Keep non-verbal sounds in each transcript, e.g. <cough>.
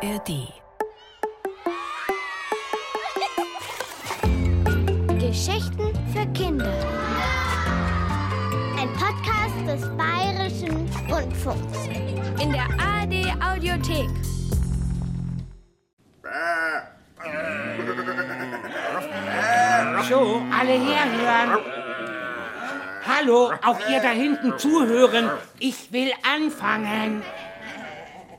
ARD. Geschichten für Kinder. Ein Podcast des Bayerischen Rundfunks. In der ARD Audiothek. So, alle herhören. Hallo, auch ihr da hinten zuhören. Ich will anfangen.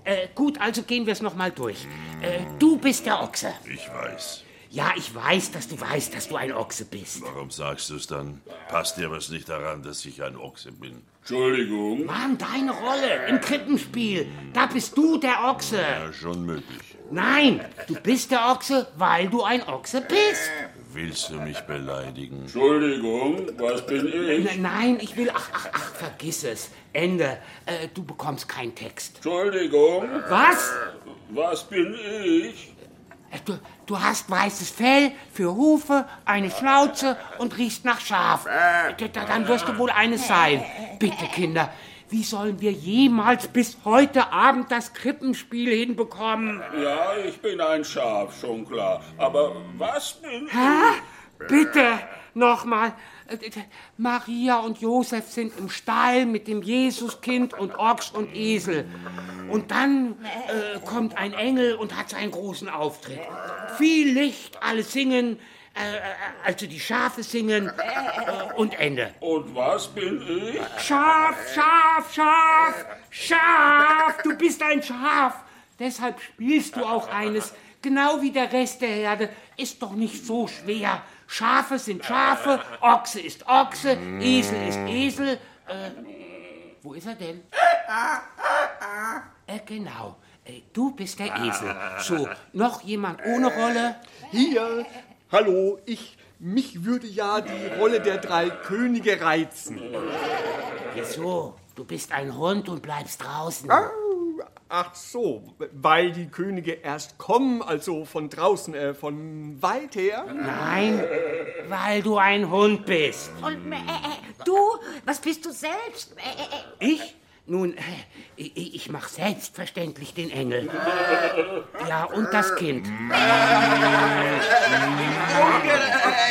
Äh, gut, also gehen wir es nochmal durch. Äh, du bist der Ochse. Ich weiß. Ja, ich weiß, dass du weißt, dass du ein Ochse bist. Warum sagst du es dann? Passt dir was nicht daran, dass ich ein Ochse bin? Entschuldigung. Mann, deine Rolle im Krippenspiel. Da bist du der Ochse. Ja, schon möglich. Nein, du bist der Ochse, weil du ein Ochse bist. Willst du mich beleidigen? Entschuldigung, was bin ich? Nein, ich will. Ach, ach, ach, vergiss es. Ende. Äh, du bekommst keinen Text. Entschuldigung, Was? was bin ich? Äh, Du, du hast weißes Fell für Hufe, eine Schnauze und riechst nach Schaf. Da- Dann wirst du wohl eines sein. Bitte, Kinder, wie sollen wir jemals bis heute Abend das Krippenspiel hinbekommen? Ja, ich bin ein Schaf, schon klar. Aber was bin ich? Hä? Bitte, nochmal. Maria und Josef sind im Stall mit dem Jesuskind und Ochs und Esel. Und dann äh, kommt ein Engel und hat seinen großen Auftritt. Viel Licht, alle singen, also die Schafe singen äh, und Ende. Und was bin ich? Schaf, Schaf, Schaf, Schaf, du bist ein Schaf. Deshalb spielst du auch eines, genau wie der Rest der Herde. Ist doch nicht so schwer. Schafe sind Schafe, Ochse ist Ochse, Esel ist Esel. Äh, wo ist er denn? Äh, genau. Äh, du bist der Esel. So, noch jemand ohne Rolle? Hier, hallo, ich, mich würde ja die Rolle der drei Könige reizen. Wieso? Du bist ein Hund und bleibst draußen. Ach so, weil die Könige erst kommen, also von draußen, äh, von weit her. Nein, weil du ein Hund bist. Und äh, äh, du, was bist du selbst? Äh, äh, äh, Ich? Nun, äh, ich, ich mache selbstverständlich den Engel. Ja, und das Kind.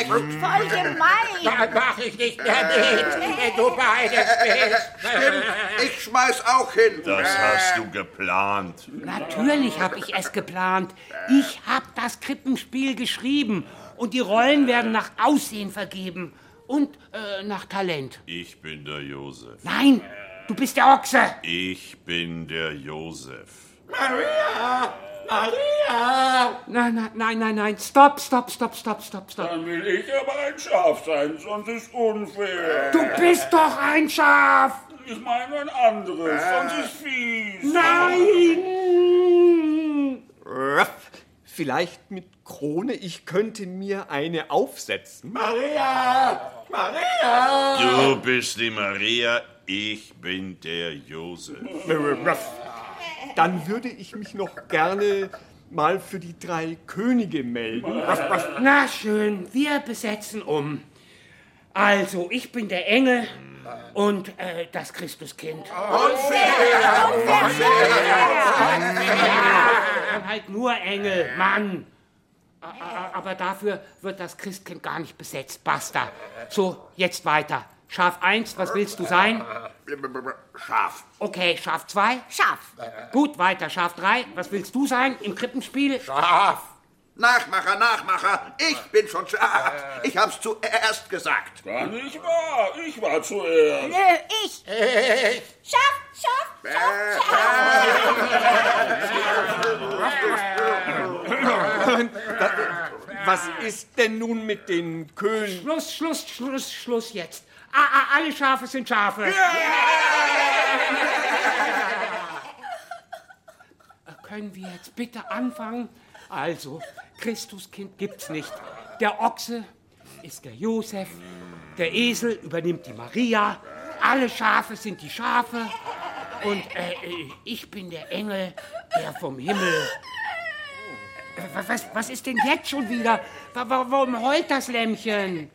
voll gemein. mach ich nicht mehr mit, wenn du beides bist. Ich schmeiß auch hin. Das hast du geplant. Natürlich habe ich es geplant. Ich habe das Krippenspiel geschrieben. Und die Rollen werden nach Aussehen vergeben. Und äh, nach Talent. Ich bin der Josef. Nein, du bist der Ochse. Ich bin der Josef. Maria! Maria! Nein, nein, nein, nein, nein. Stopp, stopp, stopp, stopp, stopp, stopp. Dann will ich aber ein Schaf sein, sonst ist unfair. Du bist doch ein Schaf. Ich meine ein anderes, sonst ist fies. Nein! Ruff. Vielleicht mit Krone, ich könnte mir eine aufsetzen. Maria! Maria! Du bist die Maria, ich bin der Josef. Dann würde ich mich noch gerne mal für die drei Könige melden. Na schön, wir besetzen um. Also, ich bin der Engel und äh, das Christuskind. Und halt nur Engel, Mann. Aber dafür wird das Christkind gar nicht besetzt. Basta. So, jetzt weiter. Schaf 1, was willst du sein? Schaf. Okay, Schaf 2. Schaf. Gut, weiter. Schaf 3, was willst du sein im Krippenspiel? Schaf! Nachmacher, Nachmacher. Ich bin schon Schaf. Ich hab's zuerst gesagt. Gar nicht wahr, ich war zuerst. Nö, ich. Schaf, Schaf, Schaf, Was ist denn nun mit den Königen? Schluss, Schluss, Schluss, Schluss jetzt. Ah, ah, alle Schafe sind Schafe. Äh, Können wir jetzt bitte anfangen? Also, Christuskind gibt's nicht. Der Ochse ist der Josef, der Esel übernimmt die Maria, alle Schafe sind die Schafe und äh, äh, ich bin der Engel, der vom Himmel. Äh, Was, was ist denn jetzt schon wieder? Wa- wa- Warum heult das Lämmchen?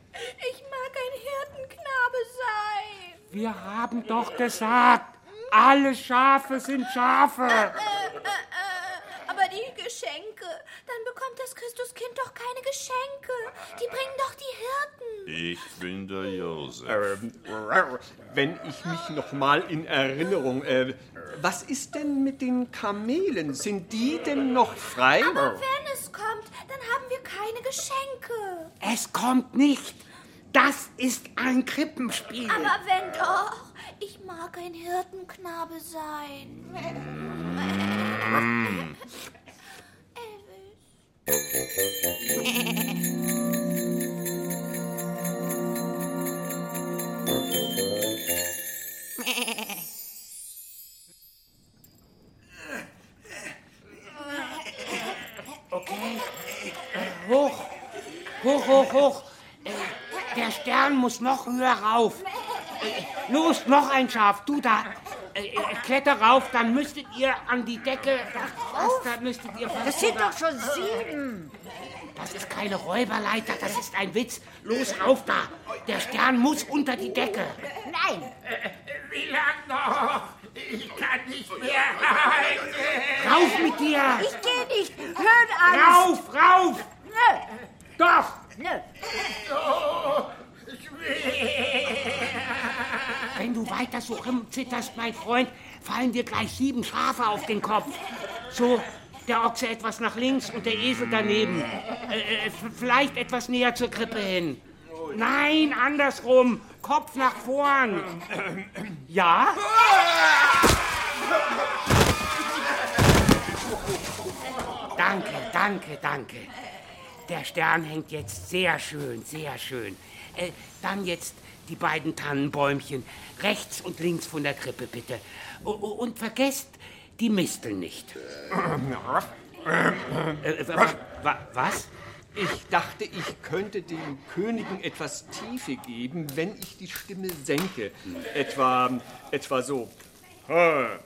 Wir haben doch gesagt, alle Schafe sind Schafe. Äh, äh, äh, aber die Geschenke. Dann bekommt das Christuskind doch keine Geschenke. Die bringen doch die Hirten. Ich bin der Josef. Ähm, wenn ich mich noch mal in Erinnerung. Äh, was ist denn mit den Kamelen? Sind die denn noch frei? Aber wenn es kommt, dann haben wir keine Geschenke. Es kommt nicht. Das ist ein Krippenspiel. Aber wenn doch, ich mag ein Hirtenknabe sein. Okay. Hoch. Hoch, hoch, hoch. Äh, der Stern muss noch höher rauf. Äh, los, noch ein Schaf. Du da. Äh, äh, kletter rauf, dann müsstet ihr an die Decke. Das, da müsstet ihr Das sind doch schon sieben. Das ist keine Räuberleiter, das ist ein Witz. Los, rauf da. Der Stern muss unter die Decke. Nein. Wie lang noch? Ich kann nicht mehr halten. Rauf mit dir. Ich geh nicht. Hört alles. Rauf, rauf. Nö. Doch. Nö. Wenn du weiter so rumzitterst, mein Freund, fallen dir gleich sieben Schafe auf den Kopf. So, der Ochse etwas nach links und der Esel daneben. Äh, äh, vielleicht etwas näher zur Krippe hin. Nein, andersrum. Kopf nach vorn. Ja? Danke, danke, danke. Der Stern hängt jetzt sehr schön, sehr schön. Äh, dann jetzt die beiden Tannenbäumchen rechts und links von der Krippe, bitte. O- Und vergesst die Misteln nicht. Äh, wa- wa- was? Ich dachte, ich könnte den Königen etwas Tiefe geben, wenn ich die Stimme senke. Etwa, etwa so. Ha,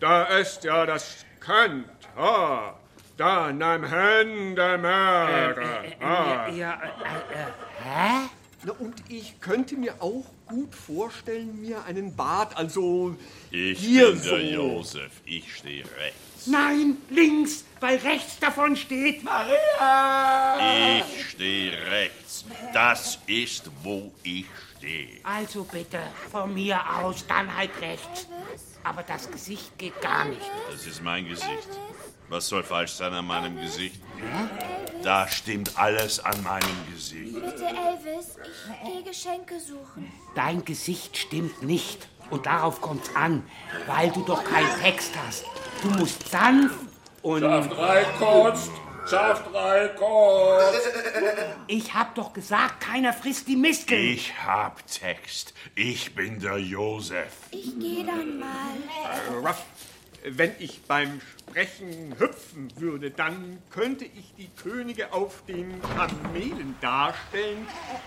da ist ja das Kant. Ha, da nahm Hen der Mörder. Ja, ja, äh, äh, hä? Na, und ich könnte mir auch gut vorstellen, mir einen Bart, also Ich hier bin so. der Josef. Ich stehe rechts. Nein, links, weil rechts davon steht Maria. Ich stehe rechts. Das ist, wo ich stehe. Also bitte, von mir aus, dann halt rechts. Aber das Gesicht geht gar nicht. Das ist mein Gesicht. Was soll falsch sein an meinem Gesicht? Da stimmt alles an meinem Gesicht. Bitte, Elvis, ich gehe Geschenke suchen. Dein Gesicht stimmt nicht. Und darauf kommt's an, weil du doch keinen Text hast. Du musst sanft und... Saft reinkommst, Saft reinkommst. Ich hab doch gesagt, keiner frisst die Misteln. Ich hab Text. Ich bin der Josef. Ich gehe dann mal. Ruff, wenn ich beim Sprechen hüpfen würde, dann könnte ich die Könige auf den Kamelen darstellen,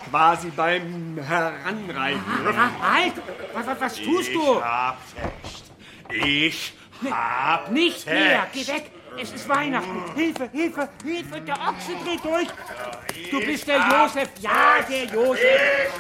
quasi beim Heranreiten. Ah, Halt! Was, was, was tust du? Ich hab Text. Ich hab Nicht Text. mehr! Geh weg! Es ist Weihnachten! Hilfe, Hilfe, Hilfe! Der Ochse dreht durch! Du bist der Josef! Ja, der Josef! Es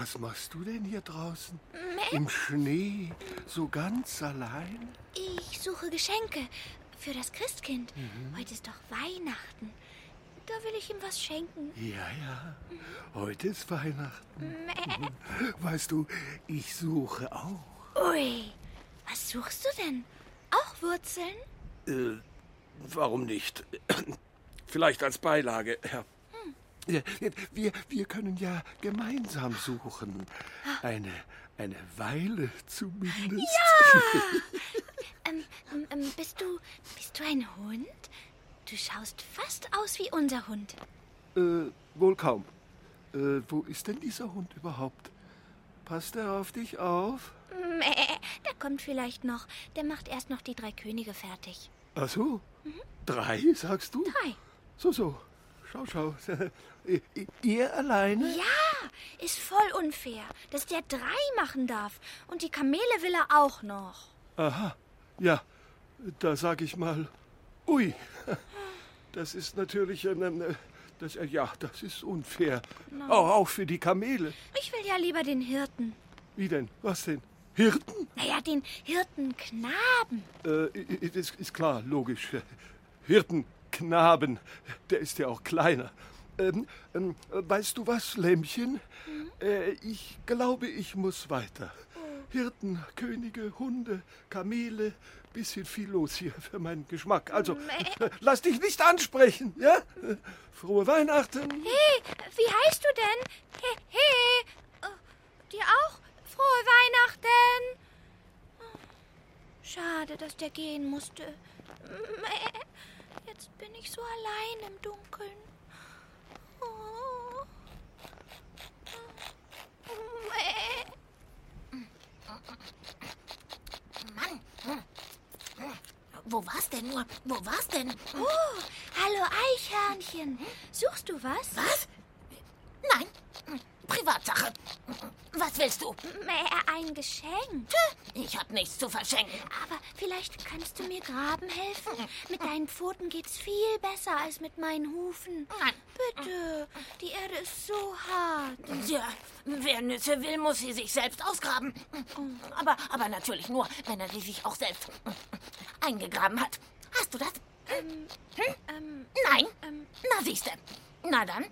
Was machst du denn hier draußen? Im Schnee, so ganz allein? Ich suche Geschenke für das Christkind. Heute ist doch Weihnachten. Da will ich ihm was schenken. Ja, ja. Heute ist Weihnachten. <laughs> Weißt du, ich suche auch. Ui, was suchst du denn? Auch Wurzeln? Äh, warum nicht? <clears throat> Vielleicht als Beilage, ja. Ja, Wir, wir können ja gemeinsam suchen. Eine, eine Weile zumindest. <laughs> Ähm, ähm, ähm, bist du, bist du ein Hund? Du schaust fast aus wie unser Hund. Äh, wohl kaum. Äh, wo ist denn dieser Hund überhaupt? Passt er auf dich auf? Mäh, der kommt vielleicht noch. Der macht erst noch die drei Könige fertig. Ach so? Drei, sagst du? Drei. So, so. Schau, schau. <laughs> Ihr alleine? Ja, ist voll unfair, dass der drei machen darf. Und die Kamele will er auch noch. Aha. Ja, da sag ich mal, ui. Das ist natürlich, äh, das, äh, ja, das ist unfair. Na. Auch, auch für die Kamele. Ich will ja lieber den Hirten. Wie denn? Was denn? Hirten? Naja, den Hirtenknaben. Äh, ist, ist klar, logisch. Hirtenknaben, der ist ja auch kleiner. Ähm, ähm, weißt du was, Lämmchen? Äh, ich glaube, ich muss weiter. Hirten, Könige, Hunde, Kamele, bisschen viel los hier für meinen Geschmack. Also, lass dich nicht ansprechen, ja? Äh, Frohe Weihnachten. Hey, wie heißt du denn? Hey, hey. Oh, dir auch? Frohe Weihnachten. Oh, Schade, dass der gehen musste. Mäh, Jetzt bin ich so allein im Dunkeln. Mann. Wo war's denn nur? Wo war's denn? Oh, hallo Eichhörnchen. Suchst du was? Was? Nein. Privatsache. Was willst du? Mäh, ein Geschenk. Ich hab nichts zu verschenken. Aber vielleicht kannst du mir graben helfen. Mit deinen Pfoten geht's viel besser als mit meinen Hufen. Nein. Bitte, die Erde ist so hart. Ja, wer Nüsse will, muss sie sich selbst ausgraben. Aber, aber natürlich nur, wenn er sie sich auch selbst eingegraben hat. Hast du das? Ähm, Hm? ähm, Nein? ähm, Na siehste. Na dann,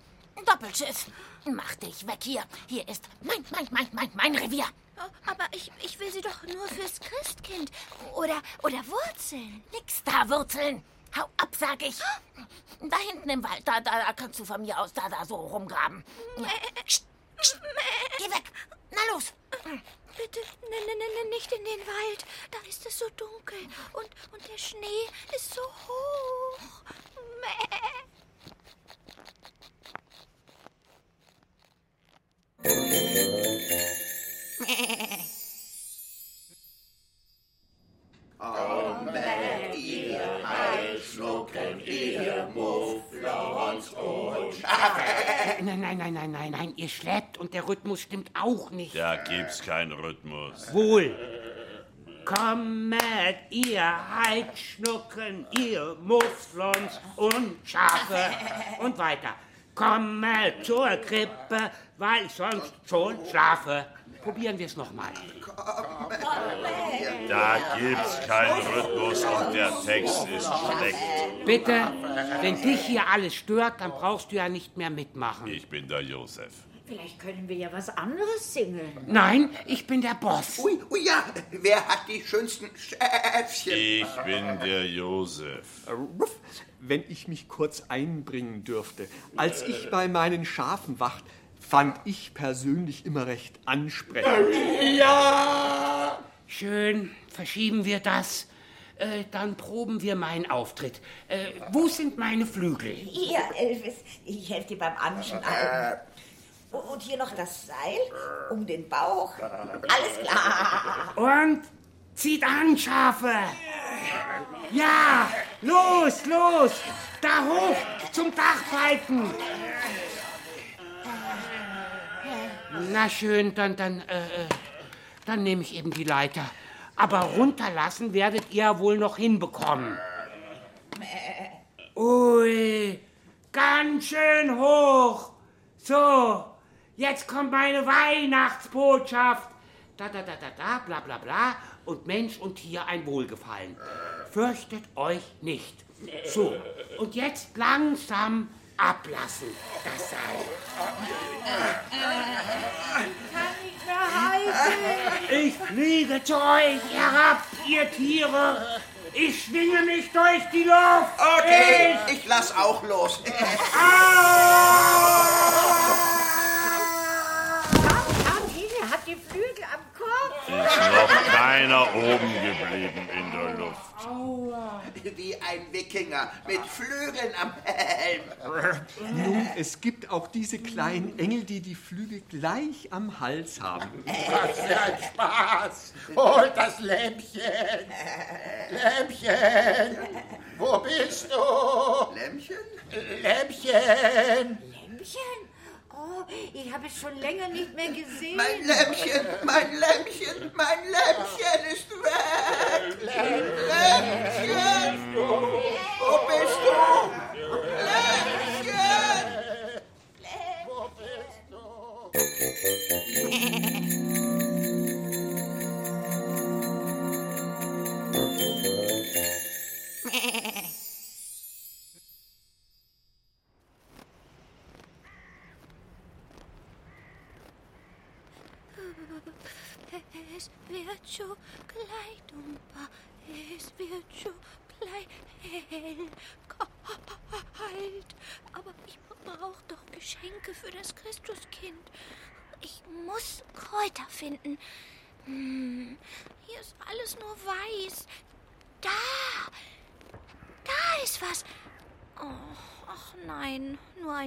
Doppelschiff. Mach dich weg hier. Hier ist mein, mein, mein, mein, mein Revier. oh, aber ich, ich will sie doch nur fürs Christkind. Oder, oder Wurzeln. Nix da, Wurzeln. Hau ab, sag ich. Da hinten im Wald, da, da, da kannst du von mir aus da, da so rumgraben. Psst, psst. Geh weg. Na los. Bitte, ne, ne, ne, ne, nicht in den Wald. Da ist es so dunkel. Und, und der Schnee ist so hoch. Mäh. Nein, nein, nein, nein, nein, nein, ihr schleppt und der Rhythmus stimmt auch nicht. Da gibt's keinen Rhythmus. Wohl. Kommet, ihr Heidschnucken, ihr Mufflons und Schafe und weiter. Kommet zur Krippe, weil ich sonst schon schlafe. Probieren wir es nochmal. Da gibt's keinen Rhythmus und der Text ist schlecht. Bitte, wenn dich hier alles stört, dann brauchst du ja nicht mehr mitmachen. Ich bin der Josef. Vielleicht können wir ja was anderes singen. Nein, ich bin der Boss. Ui, ui, ja, wer hat die schönsten Schäfchen? Ich bin der Josef. Wenn ich mich kurz einbringen dürfte. Als ich bei meinen Schafen wacht, fand ich persönlich immer recht ansprechend. Ja! Schön, verschieben wir das. Äh, dann proben wir meinen Auftritt. Äh, wo sind meine Flügel? Hier, Elvis, ich helfe dir beim Anschnallen. Und hier noch das Seil um den Bauch. Alles klar. Und zieht an, Schafe! Ja, los, los! Da hoch zum Dachpfeifen! Na schön, dann, dann, äh, äh, dann nehme ich eben die Leiter. Aber runterlassen werdet ihr wohl noch hinbekommen. Ui, ganz schön hoch. So, jetzt kommt meine Weihnachtsbotschaft. Da, da, da, da, da, bla, bla, bla. Und Mensch und Tier ein Wohlgefallen. Fürchtet euch nicht. So, und jetzt langsam ablassen, das Seil. Ich fliege zu euch herab, ihr Tiere. Ich schwinge mich durch die Luft. Okay, ich lass auch los. Tantine hat die Flügel am Kopf. Ist noch keiner oben geblieben in der Luft. Wie ein. Wikinger mit Flügeln am Helm. Nun, es gibt auch diese kleinen Engel, die die Flügel gleich am Hals haben. Was für ein Spaß! Holt das Lämpchen! Lämpchen! Wo bist du? Lämpchen? Lämpchen! Lämpchen? Oh, ich habe es schon länger nicht mehr gesehen. Mein Lämpchen, mein Lämpchen, mein Lämpchen ist weg. Lämpchen,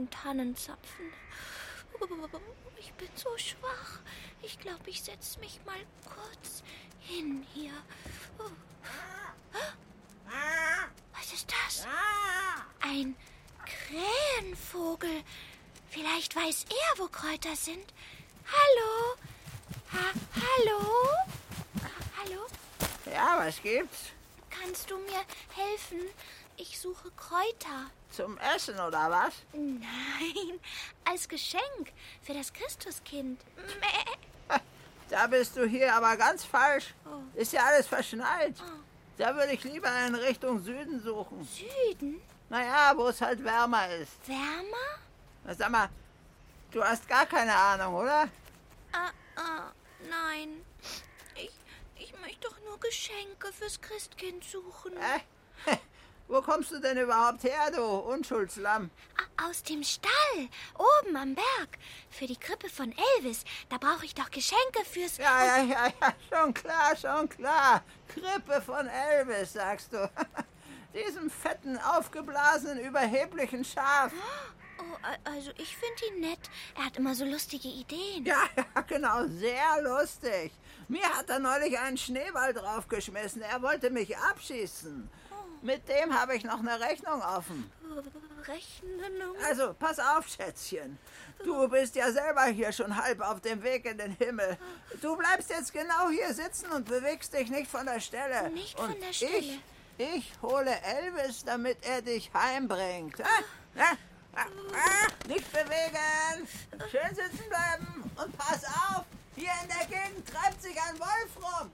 ein Tannenzapfen. Ich bin so schwach. Ich glaube, ich setze mich mal kurz hin hier. Oh. Was ist das? Ein Krähenvogel. Vielleicht weiß er, wo Kräuter sind. Hallo? Ha hallo? Hallo? Ja, was gibt's? Kannst du mir helfen? Ich suche Kräuter. Zum Essen oder was? Nein, als Geschenk für das Christuskind. Mäh. Da bist du hier aber ganz falsch. Ist ja alles verschneit. Da würde ich lieber in Richtung Süden suchen. Süden? Naja, wo es halt wärmer ist. Wärmer? Na, sag mal, du hast gar keine Ahnung, oder? Ah, ah, nein. Ich, ich möchte doch nur Geschenke fürs Christkind suchen. Äh? <laughs> Wo kommst du denn überhaupt her, du Unschuldslamm? Aus dem Stall, oben am Berg. Für die Krippe von Elvis. Da brauche ich doch Geschenke fürs... Ja, ja, ja, ja, schon klar, schon klar. Krippe von Elvis, sagst du. <laughs> Diesem fetten, aufgeblasenen, überheblichen Schaf. Oh, also ich finde ihn nett. Er hat immer so lustige Ideen. Ja, ja, genau, sehr lustig. Mir hat er neulich einen Schneeball draufgeschmissen. Er wollte mich abschießen. Mit dem habe ich noch eine Rechnung offen. Rechnung? Also, pass auf, Schätzchen. Du bist ja selber hier schon halb auf dem Weg in den Himmel. Du bleibst jetzt genau hier sitzen und bewegst dich nicht von der Stelle. Nicht und von der Stelle. Ich, ich hole Elvis, damit er dich heimbringt. Ah, ah, ah, ah, nicht bewegen. Schön sitzen bleiben und pass auf. Hier in der Gegend treibt sich ein Wolf rum.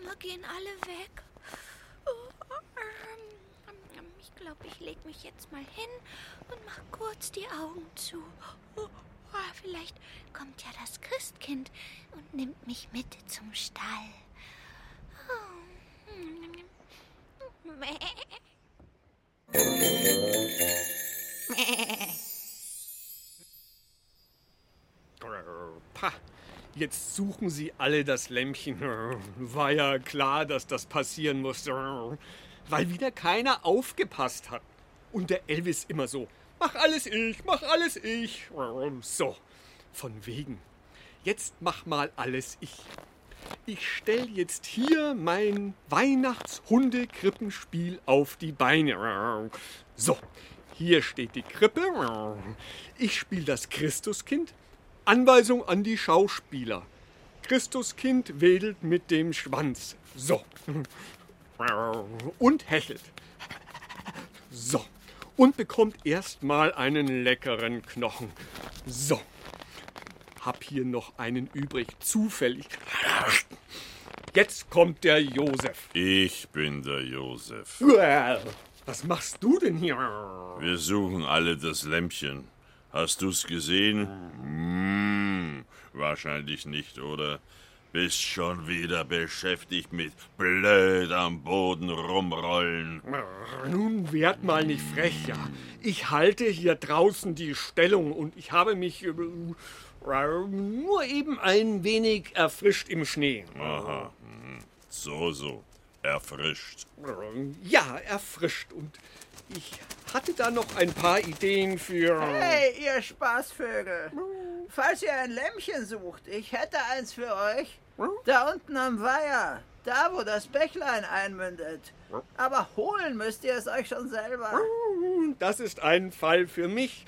Immer gehen alle weg. Ich glaube, ich lege mich jetzt mal hin und mach kurz die Augen zu. Vielleicht kommt ja das Christkind und nimmt mich mit zum Stall. Pah. Jetzt suchen sie alle das Lämpchen. War ja klar, dass das passieren musste. Weil wieder keiner aufgepasst hat. Und der Elvis immer so, mach alles ich, mach alles ich. So, von wegen. Jetzt mach mal alles ich. Ich stell jetzt hier mein Weihnachtshundekrippenspiel auf die Beine. So, hier steht die Krippe. Ich spiele das Christuskind. Anweisung an die Schauspieler. Christuskind wedelt mit dem Schwanz. So. Und hechelt. So. Und bekommt erstmal einen leckeren Knochen. So. Hab hier noch einen übrig, zufällig. Jetzt kommt der Josef. Ich bin der Josef. Was machst du denn hier? Wir suchen alle das Lämpchen. Hast du's gesehen? Hm, wahrscheinlich nicht, oder? Bist schon wieder beschäftigt mit blöd am Boden rumrollen. Nun werd mal nicht frech, ja. Ich halte hier draußen die Stellung und ich habe mich äh, nur eben ein wenig erfrischt im Schnee. Aha. hm. So, so. erfrischt. Ja, erfrischt. Und ich hatte da noch ein paar Ideen für. Hey, ihr Spaßvögel. Falls ihr ein Lämmchen sucht, ich hätte eins für euch. Da unten am Weiher. Da, wo das Bächlein einmündet. Aber holen müsst ihr es euch schon selber. Das ist ein Fall für mich.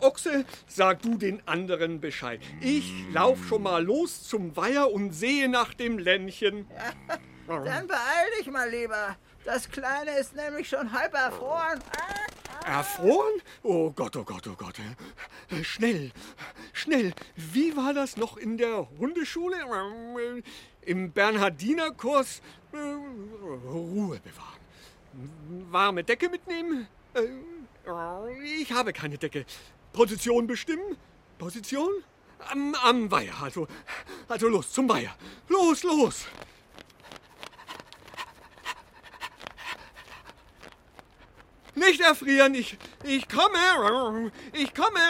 Ochse, sag du den anderen Bescheid. Ich lauf schon mal los zum Weiher und sehe nach dem Lämmchen. <laughs> Dann beeil dich mal lieber. Das Kleine ist nämlich schon halb erfroren. Erfroren? Oh Gott, oh Gott, oh Gott. Schnell, schnell. Wie war das noch in der Hundeschule? Im Bernhardinerkurs? Ruhe bewahren. Warme Decke mitnehmen? Ich habe keine Decke. Position bestimmen? Position? Am, am Weiher, also. Also los, zum Weiher. Los, los! Nicht erfrieren, ich, ich komme, ich komme.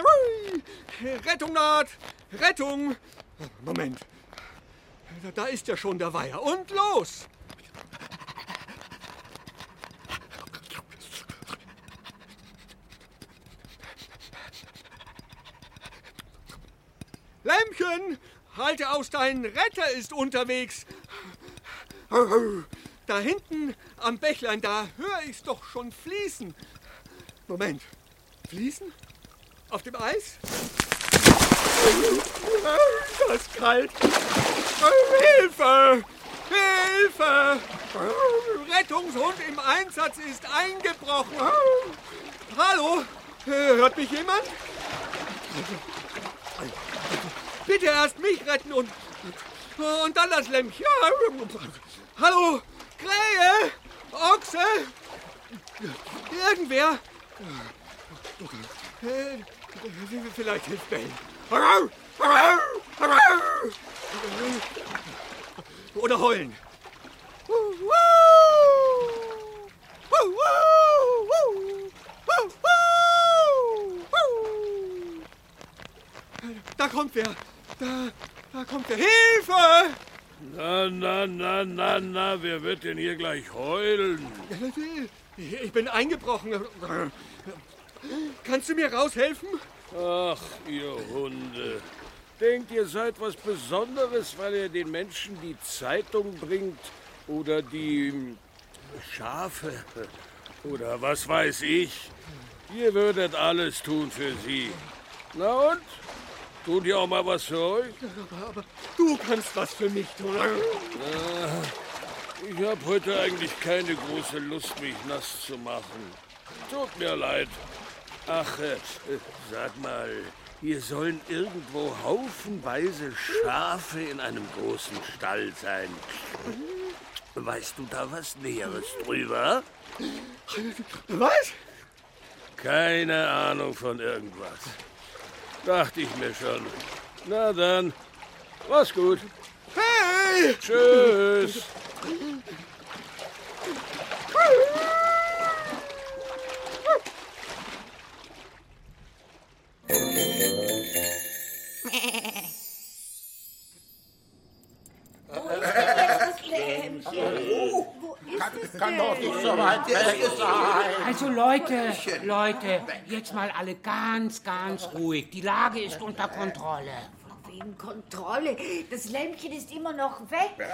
Rettung naht, Rettung. Moment, da ist ja schon der Weiher. Und los! Lämmchen, halte aus, dein Retter ist unterwegs. Da hinten am Bächlein, da höre ich's doch schon fließen. Moment, fließen? Auf dem Eis? Das ist kalt. Hilfe! Hilfe! Rettungshund im Einsatz ist eingebrochen. Hallo? Hört mich jemand? Bitte erst mich retten und, und dann das Lämmchen. Hallo? Krähe? Ochse? Irgendwer? Äh, Vielleicht hilft Bell. Oder heulen. Da kommt wer. Da, da kommt wer. Hilfe! Na, na, na, na, na, wer wird denn hier gleich heulen? Ich bin eingebrochen. Kannst du mir raushelfen? Ach, ihr Hunde. Denkt ihr seid was Besonderes, weil ihr den Menschen die Zeitung bringt oder die hm, Schafe oder was weiß ich? Ihr würdet alles tun für sie. Na und? Tun die auch mal was für euch? Aber du kannst was für mich tun. Ah, Ich habe heute eigentlich keine große Lust, mich nass zu machen. Tut mir leid. Ach, äh, sag mal, hier sollen irgendwo haufenweise Schafe in einem großen Stall sein. Weißt du da was Näheres drüber? Was? Keine Ahnung von irgendwas. Dachte ich mir schon. Na dann, mach's gut. Hey! Tschüss. <laughs> Kann, kann doch nicht so weit weg sein. Also Leute, Leute, jetzt mal alle ganz, ganz ruhig. Die Lage ist unter Kontrolle. Wegen Kontrolle. Das Lämpchen ist immer noch weg.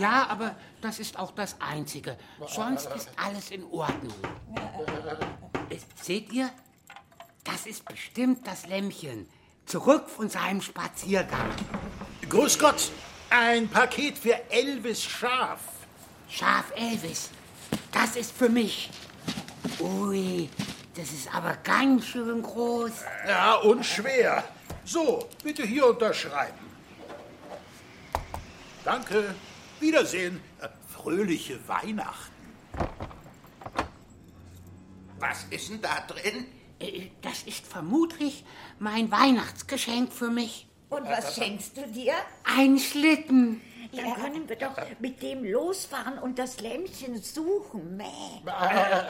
Ja, aber das ist auch das Einzige. Sonst ist alles in Ordnung. Seht ihr? Das ist bestimmt das Lämmchen. Zurück von seinem Spaziergang. Grüß Gott, ein Paket für Elvis Schaf. Schaf Elvis, das ist für mich. Ui, das ist aber ganz schön groß. Ja, und schwer. So, bitte hier unterschreiben. Danke. Wiedersehen. Äh, Fröhliche Weihnachten. Was ist denn da drin? Äh, Das ist vermutlich mein Weihnachtsgeschenk für mich. Und was schenkst du dir? Ein Schlitten. Dann können wir doch mit dem losfahren und das Lämmchen suchen. Mäh. Äh,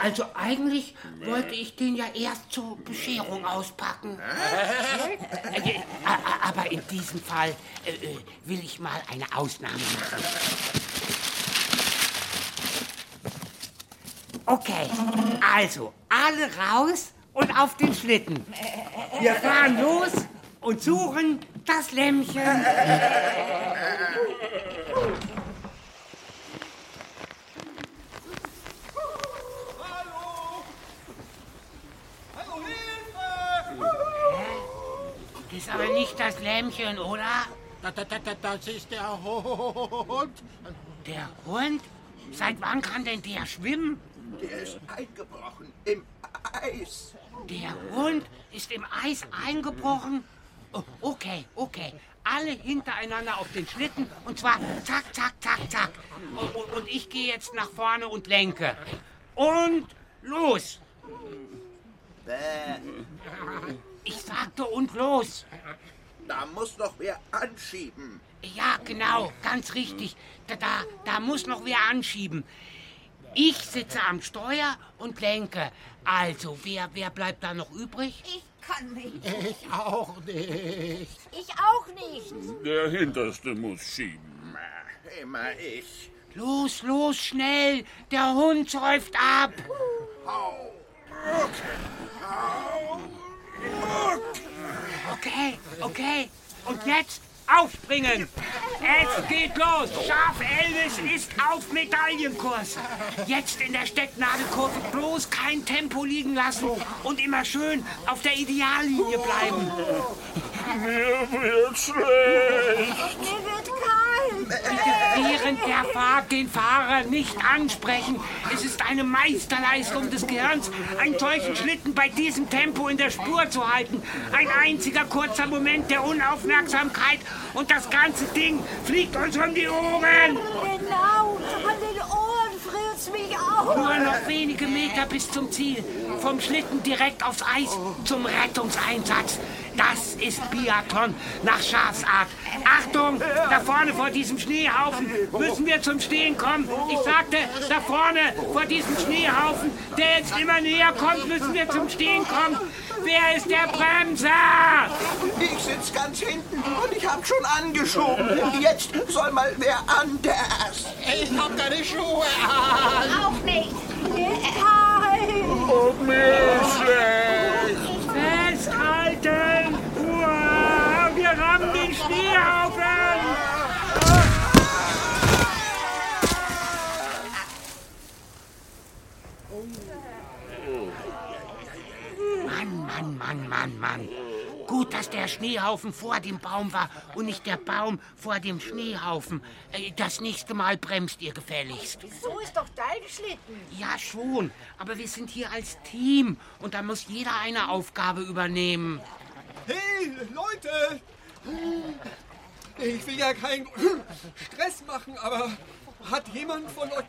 Also eigentlich wollte ich den ja erst zur Bescherung auspacken. Äh, äh, Aber in diesem Fall äh, äh, will ich mal eine Ausnahme machen. Okay, also alle raus und auf den Schlitten. Wir fahren los und suchen das Lämmchen. <laughs> ist aber nicht das Lämmchen, oder? Das ist der Hund. Der Hund? Seit wann kann denn der schwimmen? Der ist eingebrochen im Eis. Der Hund ist im Eis eingebrochen? Oh, okay, okay. Alle hintereinander auf den Schlitten und zwar zack, zack, zack, zack. Und, und, und ich gehe jetzt nach vorne und lenke. Und los! Bäh. Ich sagte und los. Da muss noch wer anschieben. Ja, genau, ganz richtig. Da, da, da muss noch wer anschieben. Ich sitze am Steuer und lenke. Also, wer, wer bleibt da noch übrig? Ich kann nicht. Ich auch nicht. Ich auch nicht. Der Hinterste muss schieben. Immer ich. Los, los, schnell! Der Hund säuft ab! Okay, okay. Und jetzt aufspringen! Es geht los! Schaf Elvis ist auf Medaillenkurs! Jetzt in der Stecknadelkurve bloß kein Tempo liegen lassen und immer schön auf der Ideallinie bleiben. Mir wird schlecht. Während der Fahrt den Fahrer nicht ansprechen. Es ist eine Meisterleistung des Gehirns, einen solchen Schlitten bei diesem Tempo in der Spur zu halten. Ein einziger kurzer Moment der Unaufmerksamkeit und das ganze Ding fliegt uns um die Ohren. Genau, an den Ohren friert mich auch. Nur noch wenige Meter bis zum Ziel. Vom Schlitten direkt aufs Eis zum Rettungseinsatz. Das ist Biathlon nach Schafsart. Achtung, da vorne vor diesem Schneehaufen müssen wir zum Stehen kommen. Ich sagte, da vorne vor diesem Schneehaufen, der jetzt immer näher kommt, müssen wir zum Stehen kommen. Wer ist der Bremser? Ich sitz ganz hinten und ich hab schon angeschoben. Jetzt soll mal wer anders. Ich hab keine Schuhe an. Auch nicht. Kalt. Und ist schlecht. Festhalten! Uah, wir rammen den Schneehaufen! Mann, Mann, Mann. Gut, dass der Schneehaufen vor dem Baum war und nicht der Baum vor dem Schneehaufen. Äh, Das nächste Mal bremst ihr gefälligst. So ist doch dein Schlitten. Ja, schon. Aber wir sind hier als Team und da muss jeder eine Aufgabe übernehmen. Hey, Leute! Ich will ja keinen Stress machen, aber hat jemand von euch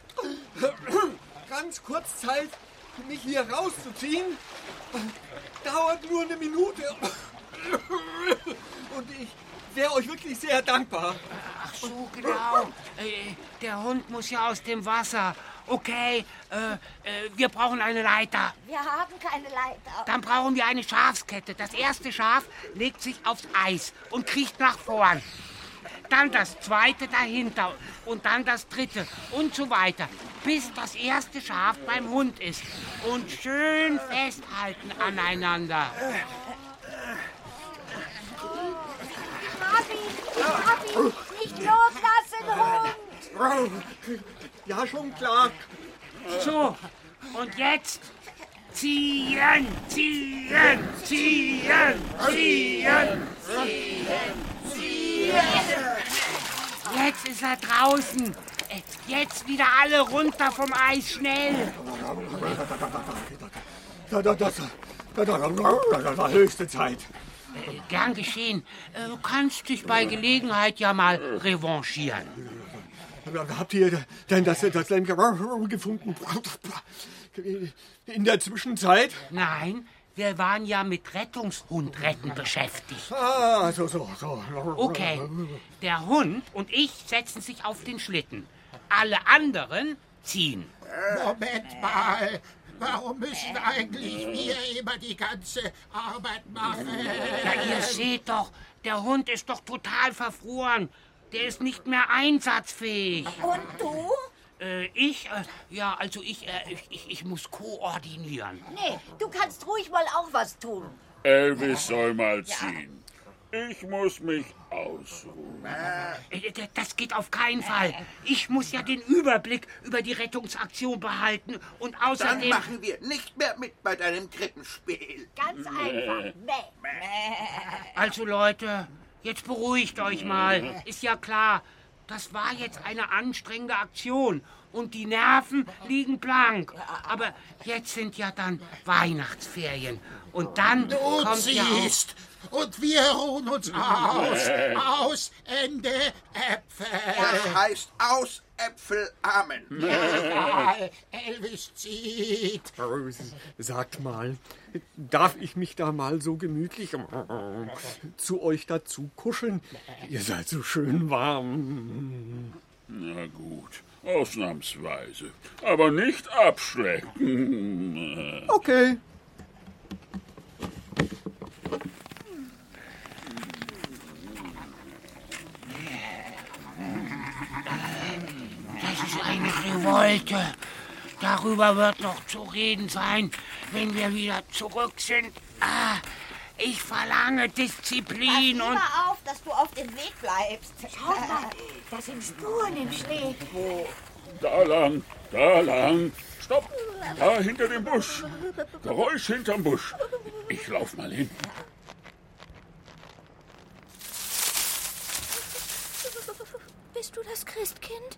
ganz kurz Zeit, mich hier rauszuziehen? Dauert nur eine Minute. Und ich wäre euch wirklich sehr dankbar. Ach so, genau. Äh, der Hund muss ja aus dem Wasser. Okay, äh, äh, wir brauchen eine Leiter. Wir haben keine Leiter. Dann brauchen wir eine Schafskette. Das erste Schaf legt sich aufs Eis und kriecht nach vorn. Dann das zweite dahinter und dann das dritte und so weiter, bis das erste Schaf beim Hund ist. Und schön festhalten aneinander. Papi, Papi, nicht loslassen, Hund. Ja, schon klar. So, und jetzt ziehen, ziehen, ziehen, ziehen, ziehen. Jetzt ist er draußen. Jetzt wieder alle runter vom Eis, schnell. Da, da, das, da, da, da, das war höchste Zeit. Äh, Gern geschehen. Äh, Du kannst dich bei Gelegenheit ja mal revanchieren. Habt ihr denn das, das Lämmchen gefunden? In der Zwischenzeit? Nein, wir waren ja mit Rettungshundretten beschäftigt. Ah, so, so, so. Okay, der Hund und ich setzen sich auf den Schlitten. Alle anderen ziehen. Moment mal. Warum müssen eigentlich wir immer die ganze Arbeit machen? Ja, ihr seht doch, der Hund ist doch total verfroren. Der ist nicht mehr einsatzfähig. Und du? Äh, ich? Äh, ja, also ich, äh, ich, ich, ich muss koordinieren. Nee, du kannst ruhig mal auch was tun. Elvis soll mal ziehen. Ich muss mich ausruhen. Äh, d- Das geht auf keinen Fall. Ich muss ja den Überblick über die Rettungsaktion behalten und Dann außerdem... machen wir nicht mehr mit bei deinem Krippenspiel. Ganz einfach. Nee. Also Leute, jetzt beruhigt euch mal. Ist ja klar, das war jetzt eine anstrengende Aktion und die Nerven liegen blank. Aber jetzt sind ja dann Weihnachtsferien und dann Du kommt ja auch... und wir ruhen uns aus. Aus, Ende, Äpfel. Das heißt aus Äpfel Amen. Egal, Elvis zieht. Sagt mal, darf ich mich da mal so gemütlich zu euch dazu kuscheln? Ihr seid so schön warm. Na gut, ausnahmsweise. Aber nicht abschlecken. Okay. Das ist Revolte. Darüber wird noch zu reden sein, wenn wir wieder zurück sind. Ah, ich verlange Disziplin Pass und... lieber auf, dass du auf dem Weg bleibst. Schau mal, da sind Spuren im Schnee. Wo? Da lang, da lang. Stopp! Da hinter dem Busch. Geräusch hinterm Busch. Ich lauf mal hin. Bist du das Christkind?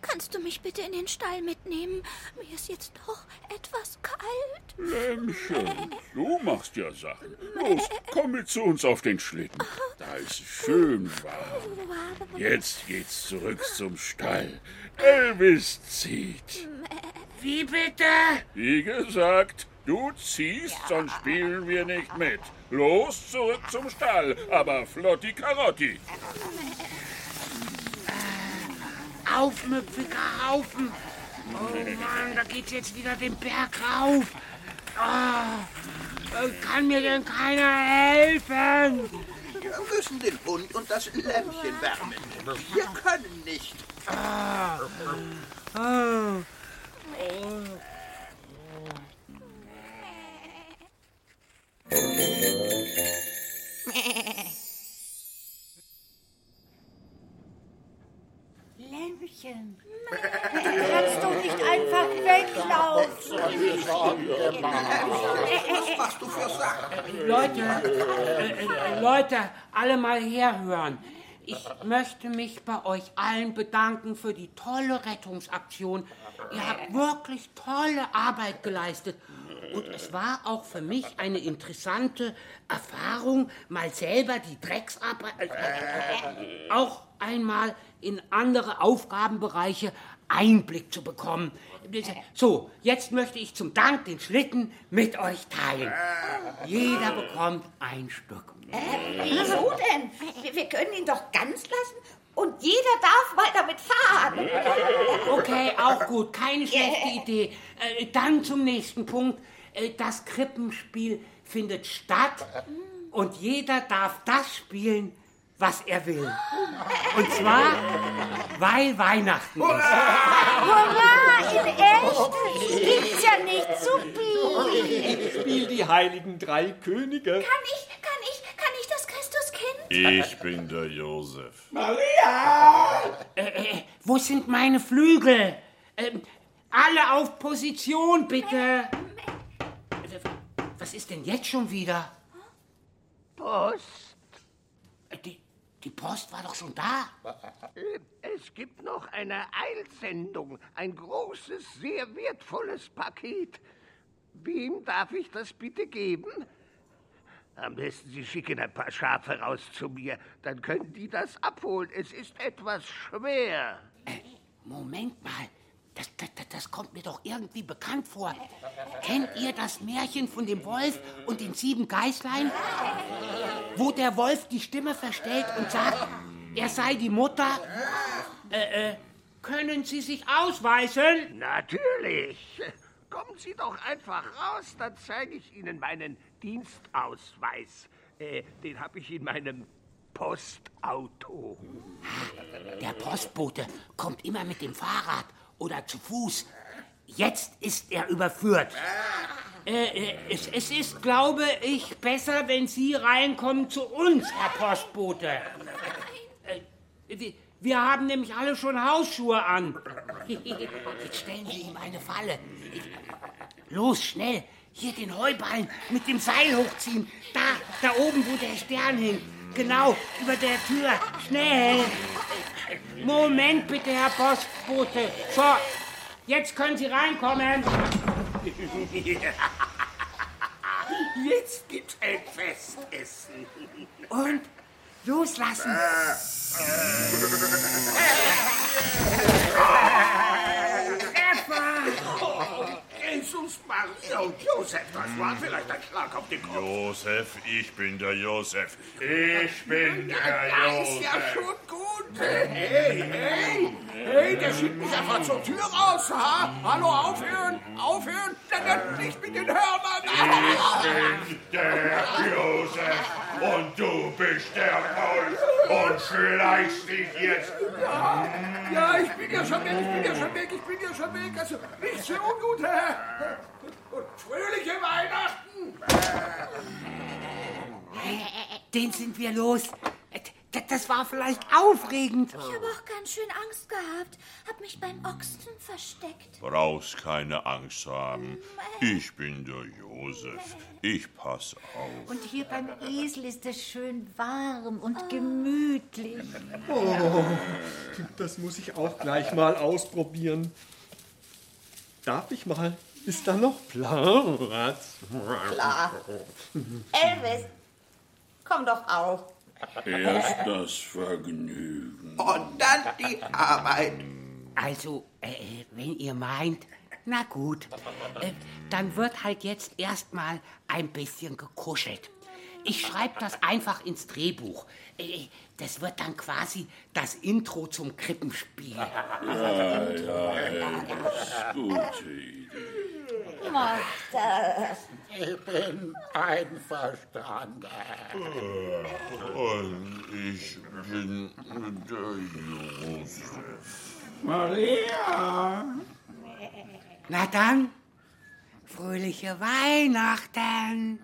Kannst du mich bitte in den Stall mitnehmen? Mir ist jetzt doch etwas kalt. Lämmchen, du machst ja Sachen. Los, komm mit zu uns auf den Schlitten. Da ist es schön warm. Jetzt geht's zurück zum Stall. Elvis zieht. Wie bitte? Wie gesagt, du ziehst, sonst spielen wir nicht mit. Los, zurück zum Stall, aber flotti Karotti. Auf, müpfiger Haufen. Oh Mann, da geht's jetzt wieder den Berg rauf. Ah, äh, kann mir denn keiner helfen? Wir müssen den Hund und das Lämpchen wärmen. Wir können nicht. Ah. Ah. Lämpchen, du kannst doch nicht einfach weglaufen. Was du für Sachen. Leute, äh, äh, Leute, alle mal herhören. Ich möchte mich bei euch allen bedanken für die tolle Rettungsaktion. Ihr habt wirklich tolle Arbeit geleistet. Und es war auch für mich eine interessante Erfahrung, mal selber die Drecksarbeit, äh, äh, auch einmal in andere Aufgabenbereiche Einblick zu bekommen. So, jetzt möchte ich zum Dank den Schlitten mit euch teilen. Jeder bekommt ein Stück. Äh, wieso denn? Wir, wir können ihn doch ganz lassen und jeder darf mal damit fahren. Okay, auch gut, keine schlechte Idee. Äh, dann zum nächsten Punkt. Äh, das Krippenspiel findet statt und jeder darf das spielen, was er will. Und zwar, weil Weihnachten ist. Hurra, in echt? Gibt's ja nicht, supi. Ich spiel die heiligen drei Könige. Kann ich, kann ich, kann ich das Christuskind? Ich bin der Josef. Äh, äh, wo sind meine Flügel? Ähm, alle auf Position, bitte. Äh, Was ist denn jetzt schon wieder? Post. Äh, Die, die Post war doch schon da. Es gibt noch eine Eilsendung. Ein großes, sehr wertvolles Paket. Wem darf ich das bitte geben? Am besten Sie schicken ein paar Schafe raus zu mir. Dann können die das abholen. Es ist etwas schwer. Moment mal. Das, das, das- kommt mir doch irgendwie bekannt vor. Kennt ihr das Märchen von dem Wolf und den sieben Geißlein? Wo der Wolf die Stimme verstellt und sagt, er sei die Mutter? Äh, äh, können Sie sich ausweisen? Natürlich. Kommen Sie doch einfach raus, dann zeige ich Ihnen meinen Dienstausweis. Äh, den habe ich in meinem Postauto. Der Postbote kommt immer mit dem Fahrrad oder zu Fuß. Jetzt ist er überführt. Äh, äh, es, es ist, glaube ich, besser, wenn Sie reinkommen zu uns, Herr Postbote. Äh, wir, haben nämlich alle schon Hausschuhe an. Jetzt stellen Sie ihm eine Falle. Los, schnell. Hier den Heuballen mit dem Seil hochziehen. Da, da oben, wo der Stern hing. Genau, über der Tür. Schnell. Moment bitte, Herr Postbote. So, jetzt können Sie reinkommen. <laughs> Jetzt gibt's ein Festessen. Und loslassen. <laughs> Treffer! Jesus Maria und Josef, das war vielleicht ein Schlag auf den Kopf. Josef, ich bin der Josef. Ich bin der Das ist ja Josef. schon gut. Hey, hey, hey, der schiebt mich einfach zur Tür raus, ha? Hallo, aufhören, aufhören, dann nicht mit den Hörnern. Ich bin der Josef und du bist der Paul und schleichst dich jetzt. Ja, ja, ich bin ja schon weg, ich bin ja schon weg, ich bin ja schon weg. Also, nicht so ungut, Herr. Und fröhliche Weihnachten. Den sind wir los. Das war vielleicht aufregend. Ich habe auch ganz schön Angst gehabt. Hab mich beim Ochsen versteckt. Brauchst keine Angst haben. Ich bin der Josef. Ich pass auf. Und hier beim Esel ist es schön warm und gemütlich. Oh, das muss ich auch gleich mal ausprobieren. Darf ich mal? Ist da noch Platz? Klar. Elvis, komm doch auch. Erst das Vergnügen. Und dann die Arbeit. Also, äh, wenn ihr meint, na gut, äh, dann wird halt jetzt erstmal ein bisschen gekuschelt. Ich schreibe das einfach ins Drehbuch. Äh, Das wird dann quasi das Intro zum Krippenspiel. Ja, ja, Elvis, gute Idee. Mach das. Ich bin einverstanden. Und ich bin der Josef. Maria! Na dann, fröhliche Weihnachten.